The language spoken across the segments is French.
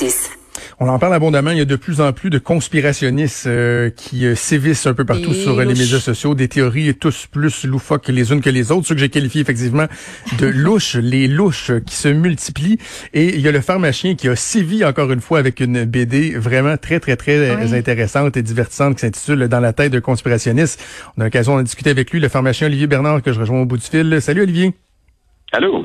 6. On en parle abondamment. Il y a de plus en plus de conspirationnistes euh, qui euh, sévissent un peu partout sur les médias sociaux, des théories tous plus loufoques les unes que les autres. Ceux que j'ai qualifiés effectivement de louches, les louches qui se multiplient. Et il y a le pharmacien qui a sévi encore une fois avec une BD vraiment très très très intéressante et divertissante qui s'intitule Dans la tête de conspirationniste. On a l'occasion de discuter avec lui, le pharmacien Olivier Bernard que je rejoins au bout du fil. Salut Olivier. Allô?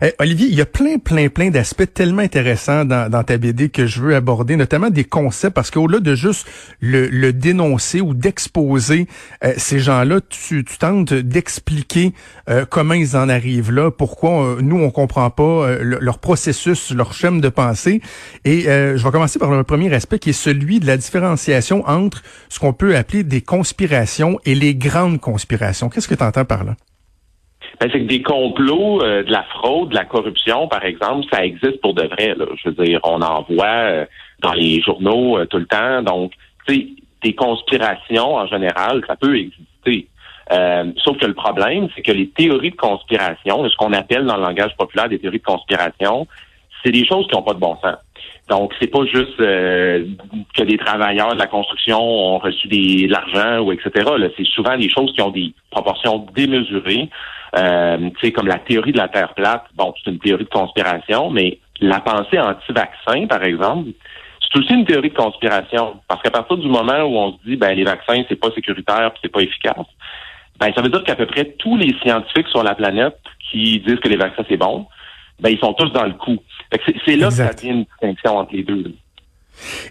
Eh, Olivier, il y a plein, plein, plein d'aspects tellement intéressants dans, ta BD que je veux aborder, notamment des concepts, parce qu'au-delà de juste le, dénoncer ou d'exposer euh, ces gens-là, tu, tu tentes d'expliquer euh, comment ils en arrivent là, pourquoi euh, nous, on comprend pas leur processus, leur chemin de pensée. Et je vais commencer par le premier aspect qui est celui de la différenciation entre ce qu'on peut appeler des conspirations et les grandes conspirations. Qu'est-ce que tu entends par là? Ben, c'est que des complots, euh, de la fraude, de la corruption, par exemple, ça existe pour de vrai. Là. Je veux dire, on en voit euh, dans les journaux euh, tout le temps. Donc, tu sais, des conspirations en général, ça peut exister. sauf que le problème, c'est que les théories de conspiration, ce qu'on appelle dans le langage populaire des théories de conspiration, c'est des choses qui n'ont pas de bon sens. Donc, c'est pas juste que des travailleurs de la construction ont reçu des, de l'argent ou etc. C'est souvent des choses qui ont des proportions démesurées. Euh, tu sais, comme la théorie de la Terre plate, bon, c'est une théorie de conspiration, mais la pensée anti-vaccin, par exemple, c'est aussi une théorie de conspiration. Parce qu'à partir du moment où on se dit, ben, les vaccins, c'est pas sécuritaire, c'est pas efficace, ben, ça veut dire qu'à peu près tous les scientifiques sur la planète qui disent que les vaccins, c'est bon, ben, ils sont tous dans le coup. C'est là que ça devient une distinction entre les deux.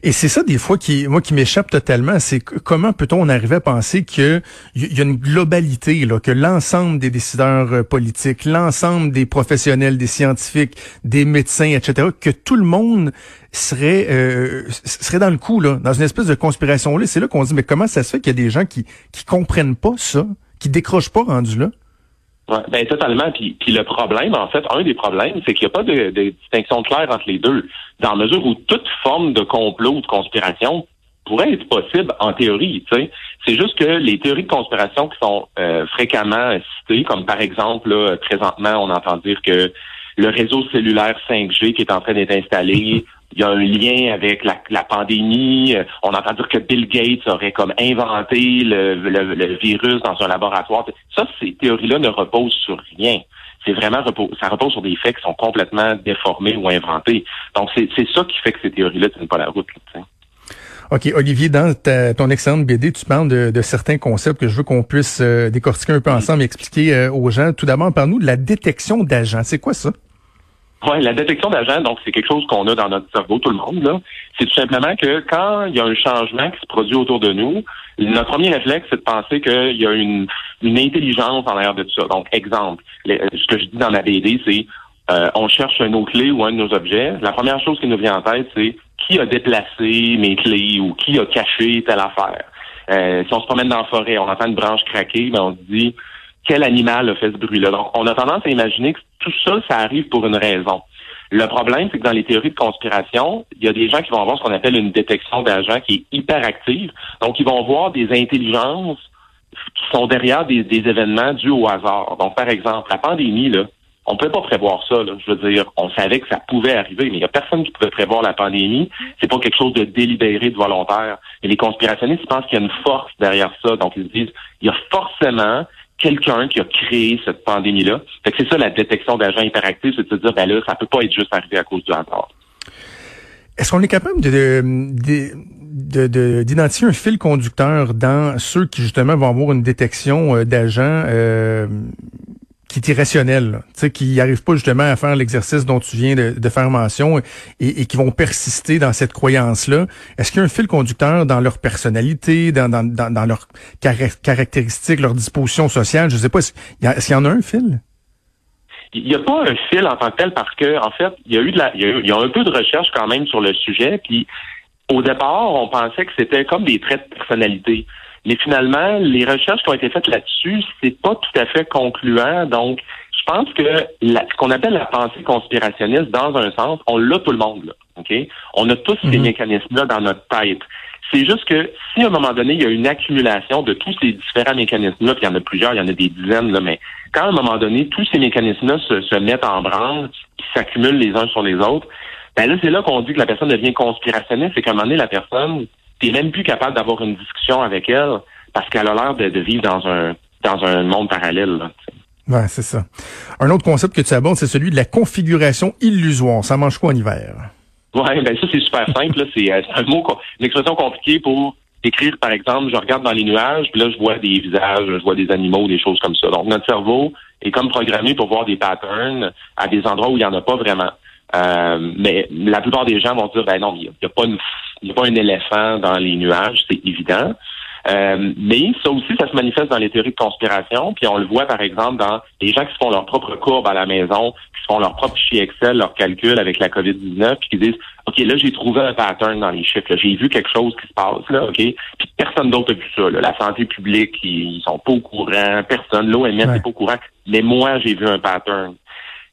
Et c'est ça des fois qui moi qui m'échappe totalement, c'est comment peut-on arriver à penser qu'il y a une globalité là, que l'ensemble des décideurs euh, politiques, l'ensemble des professionnels, des scientifiques, des médecins, etc., que tout le monde serait euh, serait dans le coup là, dans une espèce de conspiration là. C'est là qu'on dit mais comment ça se fait qu'il y a des gens qui qui comprennent pas ça, qui décrochent pas rendu là? Ben totalement. Puis, puis le problème, en fait, un des problèmes, c'est qu'il n'y a pas de, de, distinction claire entre les deux, dans la mesure où toute forme de complot ou de conspiration pourrait être possible en théorie. Tu sais, c'est juste que les théories de conspiration qui sont euh, fréquemment citées, comme par exemple, là, présentement, on entend dire que le réseau cellulaire 5G qui est en train d'être installé il y a un lien avec la, pandémie. Euh, on entend dire que Bill Gates aurait comme inventé le, virus dans un laboratoire. Ça, ces théories-là ne reposent sur rien. C'est vraiment ça repose sur des faits qui sont complètement déformés ou inventés. Donc c'est ça qui fait que ces théories-là tiennent pas la route. OK, Olivier, dans ton excellente BD, tu parles de, certains concepts que je veux qu'on puisse euh, décortiquer un peu ensemble et expliquer euh, aux gens. Tout d'abord, parle-nous de la détection d'agents. C'est quoi ça? Oui, la détection d'agents, donc c'est quelque chose qu'on a dans notre cerveau, tout le monde. C'est tout simplement que quand il y a un changement qui se produit autour de nous, notre premier réflexe, c'est de penser qu'il y a une, une intelligence en l'air de tout ça. Donc, exemple, ce que je dis dans ma BD, c'est euh, on cherche un nos clés ou un de nos objets. La première chose qui nous vient en tête, c'est qui a déplacé mes clés ou qui a caché telle affaire? Euh, si on se promène dans la forêt, on entend une branche craquer, ben on se dit quel animal a fait ce bruit-là. Donc, on a tendance à imaginer que tout ça, ça arrive pour une raison. Le problème, c'est que dans les théories de conspiration, il y a des gens qui vont avoir ce qu'on appelle une détection d'agents qui est hyper active. Donc, ils vont voir des intelligences qui sont derrière des, événements dus au hasard. Donc, par exemple, la pandémie, là, on ne peut pas prévoir ça. Là. Je veux dire, on savait que ça pouvait arriver, mais il n'y a personne qui pouvait prévoir la pandémie. C'est pas quelque chose de délibéré, de volontaire. Et les conspirationnistes pensent qu'il y a une force derrière ça. Donc, ils se disent, il y a forcément quelqu'un qui a créé cette pandémie-là. c'est ça la détection d'agents hyperactifs, c'est de se dire, ben là, ça peut pas être juste arrivé à cause du hasard. Est-ce qu'on est capable de, d'identifier un fil conducteur dans ceux qui justement vont avoir une détection euh, d'agents euh, qui est irrationnel, sais, qui n'arrivent pas justement à faire l'exercice dont tu viens de, faire mention et, qui vont persister dans cette croyance-là. Est-ce qu'il y a un fil conducteur dans leur personnalité, dans, leurs caractéristiques, leur disposition sociale? Je sais pas, est-ce qu'il y en a un fil? Il n'y a pas un fil en tant que tel parce que, en fait, il y a eu de la, il y a, un peu de recherche quand même sur le sujet. Puis, au départ, on pensait que c'était comme des traits de personnalité. Mais finalement, les recherches qui ont été faites là-dessus, c'est pas tout à fait concluant. Donc, je pense que ce qu'on appelle la pensée conspirationniste, dans un sens, on l'a tout le monde. Là, ok? On a tous ces mhm. mécanismes-là dans notre tête. C'est juste que si à un moment donné, il y a une accumulation de tous ces différents mécanismes-là, puis il y en a plusieurs, il y en a des dizaines, là, mais quand à un moment donné, tous ces mécanismes-là se, se mettent en branle, qui s'accumulent les uns sur les autres, Ben là, c'est là qu'on dit que la personne devient conspirationniste, c'est qu'à un moment donné, la personne, t'es même plus capable d'avoir une discussion avec elle parce qu'elle a l'air de, vivre dans un dans un monde parallèle. Là, ouais, c'est ça. Un autre concept que tu abordes, c'est celui de la configuration illusoire. Ça mange quoi en hiver? Ouais, ben ça c'est super simple. C'est euh, un mot, une expression compliquée pour écrire, par exemple, je regarde dans les nuages, puis là je vois des visages, je vois des animaux, des choses comme ça. Donc notre cerveau est comme programmé pour voir des patterns à des endroits où il n'y en a pas vraiment. Euh, mais la plupart des gens vont dire ben non, il n'y a, pas a pas un éléphant dans les nuages, c'est évident. Euh, mais ça aussi, ça se manifeste dans les théories de conspiration. Puis on le voit, par exemple, dans les gens qui se font leur propre courbe à la maison, qui se font leur propre fichier Excel, leur calcul avec la COVID-19, puis qui disent OK, là, j'ai trouvé un pattern dans les chiffres. J'ai vu quelque chose qui se passe, là, OK? Puis personne d'autre a vu ça. Là. La santé publique, ils sont pas au courant. Personne. L'OMS n'est pas au courant. Mais moi, j'ai vu un pattern.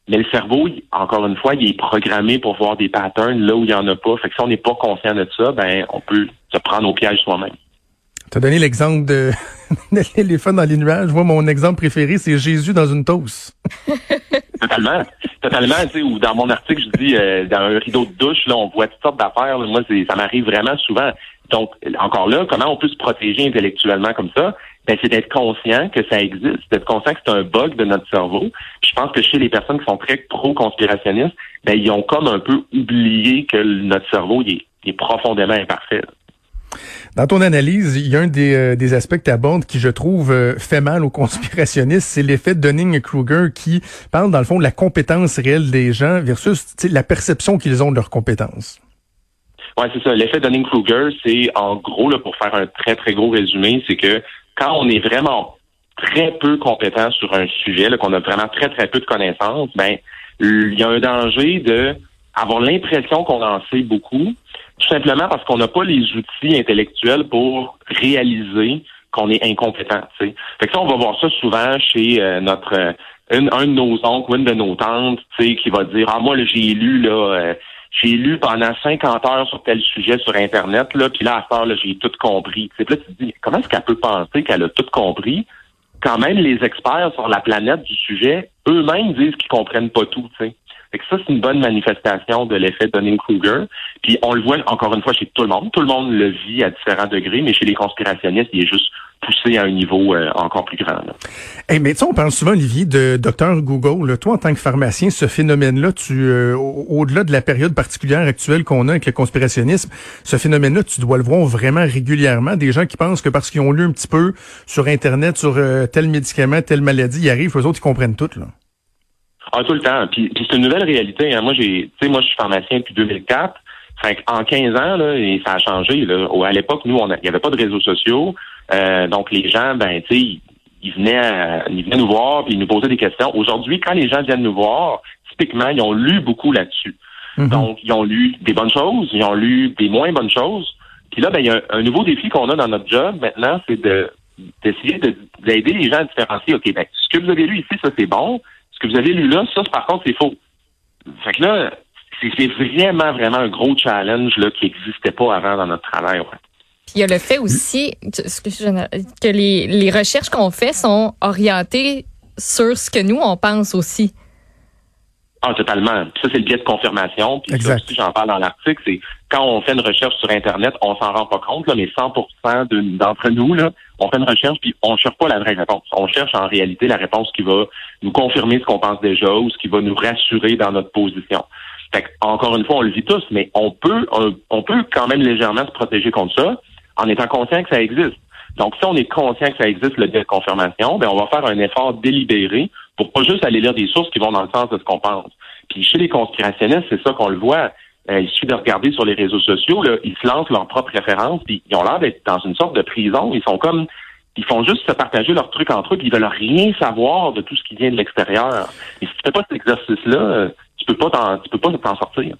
Mais le cerveau, encore une fois, il est programmé pour voir des patterns là où il n'y en a pas. Fait que si on n'est pas conscient de ça, ben on peut se prendre au piège soi-même. Tu as donné l'exemple de, l'éléphant dans les nuages. Moi, mon exemple préféré, c'est Jésus dans une toast. totalement. Totalement. Tu sais, ou dans mon article, je dis, euh, dans un rideau de douche, là, on voit toutes sortes d'affaires. Moi, ça m'arrive vraiment souvent. Donc, encore là, comment on peut se protéger intellectuellement comme ça? Ben, c'est d'être conscient que ça existe, d'être conscient que c'est un bug de notre cerveau. je pense que chez les personnes qui sont très pro-conspirationnistes, ben, ils ont comme un peu oublié que notre cerveau il est profondément imparfait. Dans ton analyse, il y a un des, euh, des aspects que tu qui, je trouve, euh, fait mal aux conspirationnistes, c'est l'effet de Dunning-Kruger qui parle, dans le fond, de la compétence réelle des gens versus la perception qu'ils ont de leurs compétences. Oui, c'est ça. L'effet Dunning-Kruger, c'est en gros, là, pour faire un très, très gros résumé, c'est que quand on est vraiment très peu compétent sur un sujet, qu'on a vraiment très, très peu de connaissances, ben, il y a un danger de avoir l'impression qu'on en sait beaucoup, tout simplement parce qu'on n'a pas les outils intellectuels pour réaliser qu'on est incompétent. Fait que ça, on va voir ça souvent chez euh, notre euh, un de nos oncles ou une de nos tantes, qui va dire Ah, moi, j'ai lu là, euh, j'ai lu pendant 50 heures sur tel sujet sur Internet, là, puis là, à ce là, j'ai tout compris. Puis là, tu te dis, comment est-ce qu'elle peut penser qu'elle a tout compris? Quand même les experts sur la planète du sujet, eux-mêmes disent qu'ils comprennent pas tout, tu sais. Fait que ça, c'est une bonne manifestation de l'effet Dunning-Kruger. Puis on le voit encore une fois chez tout le monde. Tout le monde le vit à différents degrés, mais chez les conspirationnistes, il est juste poussé à un niveau euh, encore plus grand. Hey, mais tu on parle souvent, Olivier, de docteur Google. Toi, en tant que pharmacien, ce phénomène-là, tu euh, au-delà de la période particulière actuelle qu'on a avec le conspirationnisme, ce phénomène-là, tu dois le voir vraiment régulièrement. Des gens qui pensent que parce qu'ils ont lu un petit peu sur Internet, sur euh, tel médicament, telle maladie, ils arrivent, eux autres, ils comprennent tout. Là. Ah, tout le temps. Puis, c'est une nouvelle réalité. Hein. Moi, j'ai, moi, je suis pharmacien depuis 2004. Fait en 15 ans, là, et ça a changé. Là. À l'époque, nous, il n'y avait pas de réseaux sociaux. Euh, donc, les gens, ben, tu sais, ils venaient, ils venaient nous voir puis ils nous posaient des questions. Aujourd'hui, quand les gens viennent nous voir, typiquement, ils ont lu beaucoup là-dessus. Mm-hmm. Donc, ils ont lu des bonnes choses, ils ont lu des moins bonnes choses. Puis là, ben, il y a un, nouveau défi qu'on a dans notre job maintenant, c'est de d'essayer d'aider les gens à différencier. OK, ben, ce que vous avez lu ici, ça c'est bon que vous avez lu là, ça, par contre, c'est faux. Fait que là, c'est vraiment, vraiment un gros challenge là, qui n'existait pas avant dans notre travail. Il y a le fait aussi que les, les recherches qu'on fait sont orientées sur ce que nous, on pense aussi. Ah, totalement. ça, c'est le biais de confirmation. Puis ça aussi, j'en parle dans l'article, c'est quand on fait une recherche sur Internet, on s'en rend pas compte, là, mais 100% d'entre nous, là, on fait une recherche puis on cherche pas la vraie réponse. On cherche en réalité la réponse qui va nous confirmer ce qu'on pense déjà ou ce qui va nous rassurer dans notre position. Fait encore une fois, on le vit tous, mais on peut, on, peut quand même légèrement se protéger contre ça en étant conscient que ça existe. Donc, si on est conscient que ça existe, le biais de confirmation, ben, on va faire un effort délibéré pour pas juste aller lire des sources qui vont dans le sens de ce qu'on pense. Puis chez les conspirationnistes, c'est ça qu'on le voit. Euh, il suffit de regarder sur les réseaux sociaux, ils se lancent leurs propres références, puis ils ont l'air d'être dans une sorte de prison. Ils sont comme ils font juste se partager leurs trucs entre eux, puis ils veulent rien savoir de tout ce qui vient de l'extérieur. Et si tu fais pas cet exercice-là, euh, tu peux pas tu peux pas t'en sortir.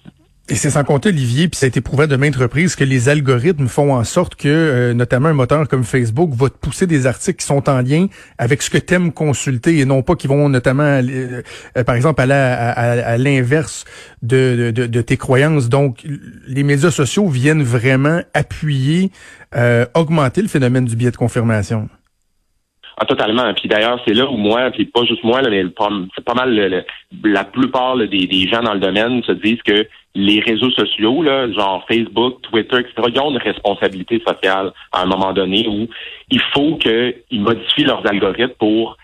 Et c'est sans compter, Olivier, puis ça a été prouvé de maintes reprises que les algorithmes font en sorte que, euh, notamment un moteur comme Facebook, va te pousser des articles qui sont en lien avec ce que tu aimes consulter et non pas qui vont notamment, euh, par exemple, aller à, l'inverse de, de, tes croyances. Donc, les médias sociaux viennent vraiment appuyer, euh, augmenter le phénomène du biais de confirmation. Ah, totalement. Puis d'ailleurs, c'est là où moi, puis pas juste moi, là, mais c'est pas mal la plupart des, des, gens dans le domaine se disent que les réseaux sociaux, là, genre Facebook, Twitter, etc., ils ont une responsabilité sociale à un moment donné où il faut qu'ils modifient leurs algorithmes pour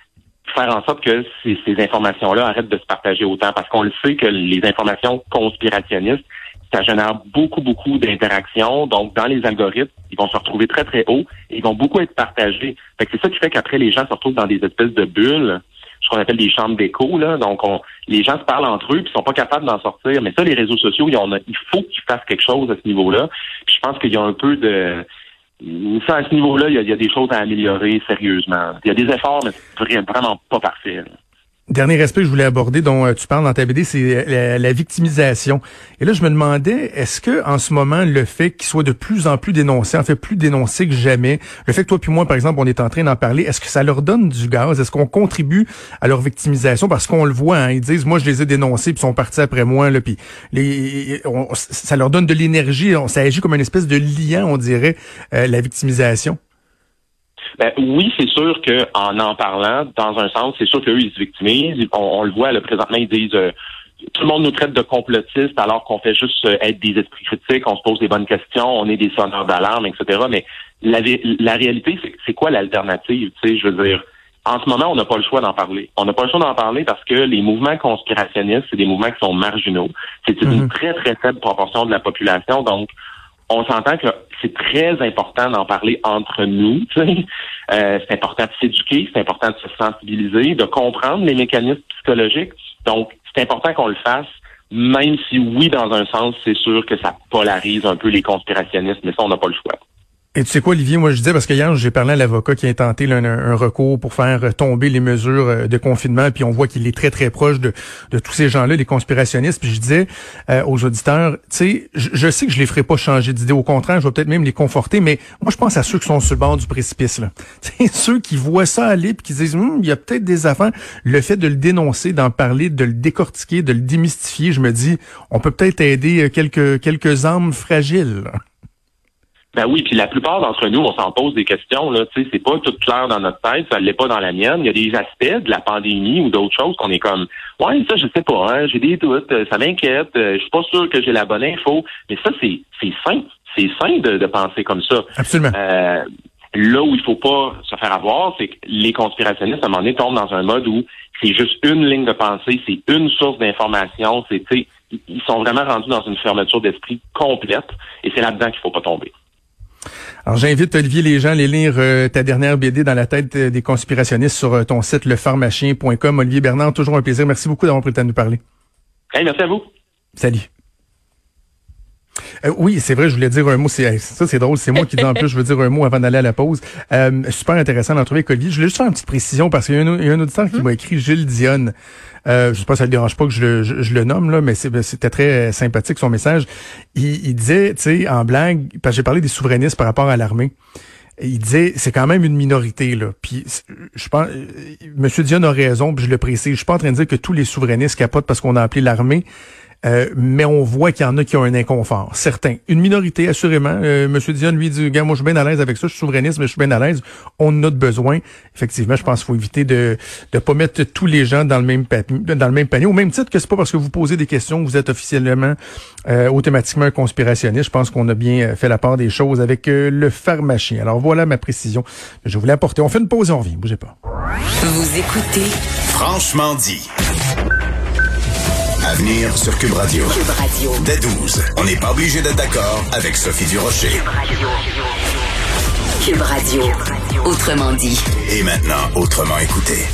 faire en sorte que ces, ces informations-là arrêtent de se partager autant. Parce qu'on le sait que les informations conspirationnistes, ça génère beaucoup, beaucoup d'interactions. Donc, dans les algorithmes, ils vont se retrouver très, très haut et ils vont beaucoup être partagés. Fait que c'est ça qui fait qu'après, les gens se retrouvent dans des espèces de bulles, ce qu'on appelle des chambres d'écho. Là. Donc, on, les gens se parlent entre eux puis sont pas capables d'en sortir. Mais ça, les réseaux sociaux, il, faut qu'ils fassent quelque chose à ce niveau-là. Puis je pense qu'il y a un peu de... Ça, à ce niveau-là, il y, a, des choses à améliorer sérieusement. Il y a des efforts, mais vraiment pas parfait. Dernier aspect que je voulais aborder, dont euh, tu parles dans ta BD, c'est euh, la, victimisation. Et là, je me demandais, est-ce que en ce moment, le fait qu'il soit de plus en plus dénoncé, en fait plus dénoncé que jamais, le fait que toi puis moi, par exemple, on est en train d'en parler, est-ce que ça leur donne du gaz? Est-ce qu'on contribue à leur victimisation? Parce qu'on le voit, hein, ils disent, moi, je les ai dénoncés, puis sont partis après moi, là, puis les, ça leur donne de l'énergie, ça agit comme une espèce de lien, on dirait, euh, la victimisation. Ben, oui, c'est sûr qu'en en parlant, dans un sens, c'est sûr qu'eux, ils se victimisent. On, le voit, là, présentement, ils disent euh, tout le monde nous traite de complotistes alors qu'on fait juste euh, être des esprits critiques, on se pose des bonnes questions, on est des sonneurs d'alarme, etc. Mais la, la réalité, c'est quoi l'alternative? Tu sais, je veux dire, en ce moment, on n'a pas le choix d'en parler. On n'a pas le choix d'en parler parce que les mouvements conspirationnistes, c'est des mouvements qui sont marginaux. C'est une mm-hmm. très, très faible proportion de la population. Donc, on s'entend que c'est très important d'en parler entre nous. Euh, c'est important de s'éduquer, c'est important de se sensibiliser, de comprendre les mécanismes psychologiques. Donc, c'est important qu'on le fasse, même si oui, dans un sens, c'est sûr que ça polarise un peu les conspirationnistes, mais ça, on n'a pas le choix. Et tu sais quoi, Olivier, moi je disais, parce que hier, j'ai parlé à l'avocat qui a tenté un, recours pour faire tomber les mesures euh, de confinement, puis on voit qu'il est très, très proche de, de tous ces gens-là, les conspirationnistes. Puis je disais euh, aux auditeurs, tu sais, je, sais que je les ferai pas changer d'idée, au contraire, je vais peut-être même les conforter, mais moi je pense à ceux qui sont sur le bord du précipice. là. ceux qui voient ça aller, puis qui disent, hum, il y a peut-être des affaires. Le fait de le dénoncer, d'en parler, de le décortiquer, de le démystifier, je me dis, on peut peut-être aider euh, quelques, quelques âmes fragiles. Ben oui, puis la plupart d'entre nous, on s'en pose des questions. Là, tu sais, c'est pas tout clair dans notre tête, ça l'est pas dans la mienne. Il y a des aspects de la pandémie ou d'autres choses qu'on est comme, ouais, ça, je sais pas, hein, j'ai des doutes, ça m'inquiète, euh, je suis pas sûr que j'ai la bonne info. Mais ça, c'est c'est sain, c'est sain de, penser comme ça. Absolument. Euh, là où il faut pas se faire avoir, c'est que les conspirationnistes à un moment donné tombent dans un mode où c'est juste une ligne de pensée, c'est une source d'information, c'est, ils sont vraiment rendus dans une fermeture d'esprit complète, et c'est là-dedans qu'il faut pas tomber. Alors j'invite Olivier les gens à aller lire euh, ta dernière BD dans la tête euh, des conspirationnistes sur euh, ton site lepharmacien.com. Olivier Bernard, toujours un plaisir. Merci beaucoup d'avoir pris le temps de nous parler. merci à vous. Salut. Oui, c'est vrai, je voulais dire un mot. C'est, ça, c'est drôle. C'est moi qui dis en plus, je veux dire un mot avant d'aller à la pause. super intéressant d'en trouver avec Olivier. Je voulais juste faire une petite précision parce qu'il y a un, auditeur qui hum? m'a écrit Gilles Dionne. Euh, je sais pas, ça le dérange pas que je le, je, le nomme là, mais c'était très sympathique son message. Il, il disait, tu sais, en blague, parce que j'ai parlé des souverainistes par rapport à l'armée. Il disait, c'est quand même une minorité là. Puis je pense, euh, Monsieur Dion a raison, puis je le précise. Je suis pas en train de dire que tous les souverainistes capotent parce qu'on a appelé l'armée. Euh, mais on voit qu'il y en a qui ont un inconfort. Certains. Une minorité, assurément. Euh, Monsieur Dion, lui, dit, gars, moi, je suis bien à l'aise avec ça. Je suis souverainiste, mais je suis bien à l'aise. On en a de besoin. Effectivement, je pense qu'il faut éviter de ne pas mettre tous les gens dans le même dans le même panier. Au même titre que c'est pas parce que vous posez des questions que vous êtes officiellement euh, automatiquement un conspirationniste. Je pense qu'on a bien fait la part des choses avec le pharmacien. Alors voilà ma précision. Je voulais apporter. On fait une pause et on revient. Bougez pas. Vous écoutez Franchement dit. À venir sur Cube Radio. Cube Radio. Dès 12, on n'est pas obligé d'être d'accord avec Sophie Durocher. Cube Radio. Cube Radio. Autrement dit. Et maintenant, autrement écouté.